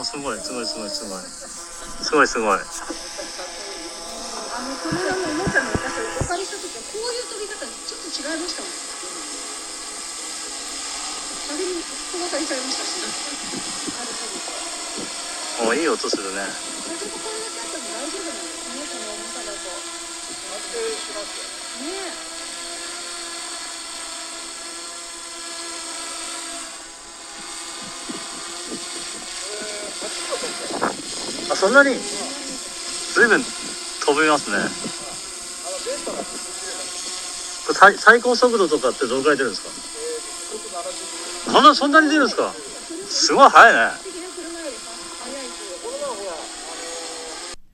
あすごいすごいすごいすごい。すごいすごい。あのこの間のおもちゃの私お借りした時はこういう飛び方ちょっと違いましたもん。あれに人がかりちゃいましたし。あれ多分おいい音するね。っても大丈夫なんですねこの重さだと。安定しますよあそんなに随分飛びますね。これ最最高速度とかってどのくらい出るんですか？えー、時速70キロそんなそんなに出るんですか？すごい速いね